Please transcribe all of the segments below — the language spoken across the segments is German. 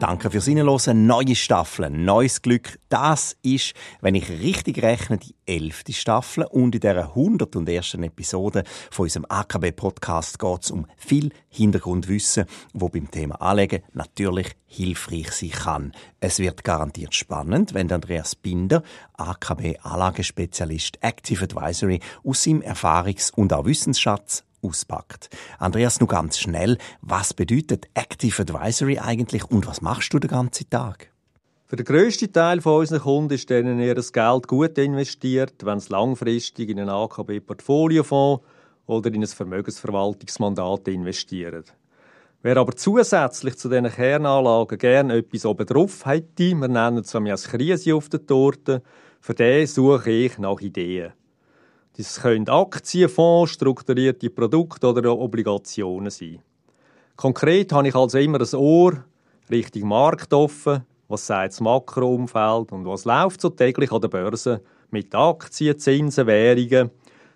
Danke fürs Hinhören. Neue Staffel, neues Glück. Das ist, wenn ich richtig rechne, die elfte Staffel. Und in dieser 101. Episode von unserem AKB-Podcast geht es um viel Hintergrundwissen, wo beim Thema Anlegen natürlich hilfreich sein kann. Es wird garantiert spannend, wenn Andreas Binder, AKB-Anlagespezialist Active Advisory, aus seinem Erfahrungs- und auch Wissensschatz auspackt. Andreas, nur ganz schnell, was bedeutet Active Advisory eigentlich und was machst du den ganzen Tag? Für den grössten Teil von unseren Kunden ist denen ihr Geld gut investiert, wenn es langfristig in einen AKB-Portfoliofonds oder in ein Vermögensverwaltungsmandat investieren. Wer aber zusätzlich zu diesen Kernanlagen gerne etwas obendrauf hätte, wir nennen es als Krise auf der Torte, für den suche ich nach Ideen. Das können Aktien, Fonds, strukturierte Produkte oder Obligationen sein. Konkret habe ich also immer ein Ohr Richtung Markt offen, was sagt das Makroumfeld und was läuft so täglich an der Börse mit Aktien, Zinsen, Währungen.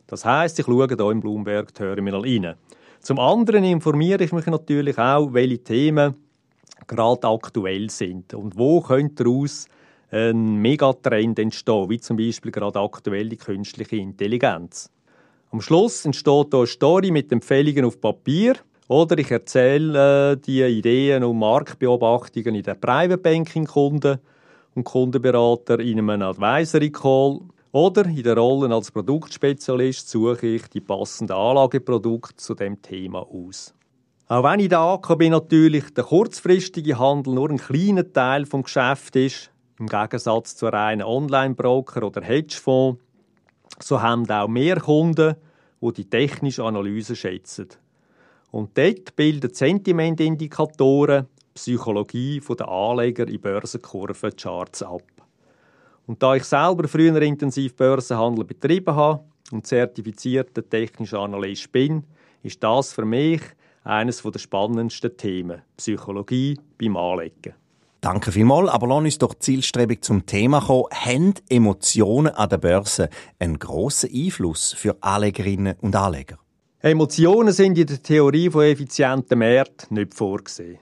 Das heißt, ich schaue hier im Bloomberg Terminal rein. Zum anderen informiere ich mich natürlich auch, welche Themen gerade aktuell sind und wo könnte daraus ein Megatrend entstehen, wie zum Beispiel gerade aktuell die künstliche Intelligenz. Am Schluss entsteht hier eine Story mit Empfehlungen auf Papier oder ich erzähle äh, die Ideen und Marktbeobachtungen in den Private Banking Kunden und Kundenberater in einem Advisory Call oder in der Rolle als Produktspezialist suche ich die passenden Anlageprodukte zu dem Thema aus. Auch wenn in der AKB natürlich der kurzfristige Handel nur ein kleiner Teil vom Geschäft ist, im Gegensatz zu reinen Online-Broker oder Hedgefonds, so haben auch mehr Kunden, die die technische Analyse schätzen. Und dort bilden Sentimentindikatoren Psychologie der Anleger in Börsenkurvencharts ab. Und da ich selber früher intensiv Börsenhandel betrieben habe und zertifizierter technischer Analyst bin, ist das für mich eines der spannendsten Themen, Psychologie beim Anlegen. Danke vielmals, aber lass uns doch zielstrebig zum Thema kommen. Haben Emotionen an der Börse einen grossen Einfluss für Anlegerinnen und Anleger? Emotionen sind in der Theorie von effizienten Märkten nicht vorgesehen.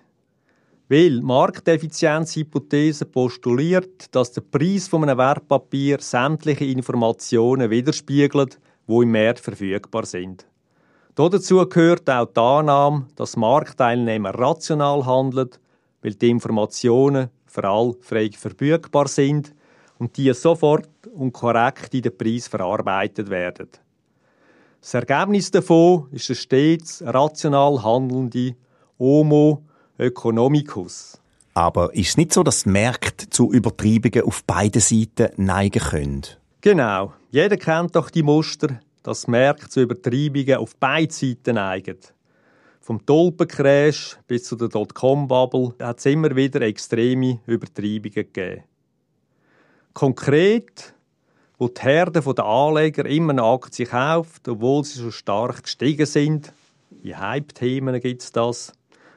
Weil Markteffizienzhypothese postuliert, dass der Preis von einem Wertpapier sämtliche Informationen widerspiegelt, wo im Markt verfügbar sind. Dazu gehört auch die Annahme, dass Marktteilnehmer rational handeln weil die Informationen für alle frei verfügbar sind und die sofort und korrekt in den Preis verarbeitet werden. Das Ergebnis davon ist ein stets rational handelnde Homo economicus. Aber ist es nicht so, dass die Märkte zu Übertreibungen auf beiden Seiten neigen können? Genau. Jeder kennt doch die Muster, dass Märkte zu Übertreibungen auf beiden Seiten neigen. Vom Tulpencrash bis zu der Dotcom-Bubble hat es immer wieder extreme Übertreibungen gegeben. Konkret, wo die Herde der Anleger immer eine Aktie kauft, obwohl sie so stark gestiegen sind, wie Hype-Themen gibt es das,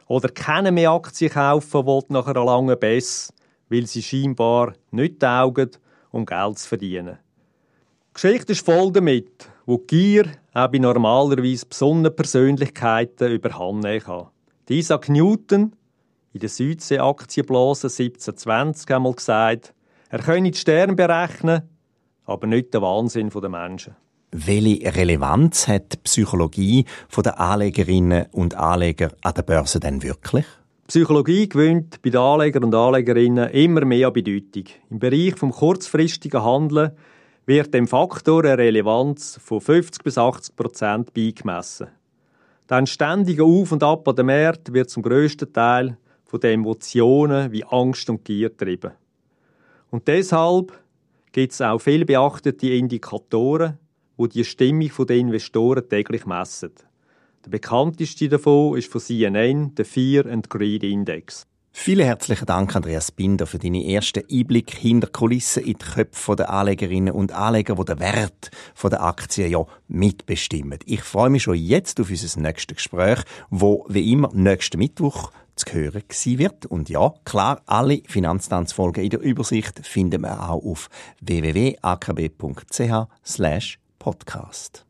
oder keine mehr Aktien kaufen will nach einer langen Bess, weil sie scheinbar nicht taugen, um Geld zu verdienen. Die Geschichte ist voll damit, wo Gier auch bei normalerweise besonderen Persönlichkeiten überhand kann. Isaac Newton in der Südsee-Aktienblase 1720 einmal gesagt, er könne die Sterne berechnen, aber nicht den Wahnsinn der Menschen. Welche Relevanz hat die Psychologie der Anlegerinnen und Anleger an der Börse denn wirklich? Psychologie gewinnt bei den Anlegern und Anlegerinnen immer mehr an Bedeutung. Im Bereich vom kurzfristigen Handeln wird dem Faktor eine Relevanz von 50 bis 80 Prozent beigemessen. Dann ständige Auf und Ab an der Märkten wird zum grössten Teil von den Emotionen wie Angst und Gier getrieben. Und deshalb gibt es auch viel beachtete Indikatoren, wo die Stimmung der Investoren täglich messen. Der bekannteste davon ist von CNN der Fear and Greed Index. Vielen herzlichen Dank, Andreas Binder, für deine ersten Einblick hinter Kulissen in die Köpfe der Anlegerinnen und Anleger, die den Wert der Aktien ja mitbestimmen. Ich freue mich schon jetzt auf unser nächstes Gespräch, wo wie immer nächsten Mittwoch zu hören sein wird. Und ja, klar, alle Finanztanzfolgen in der Übersicht finden wir auch auf www.akb.ch Podcast.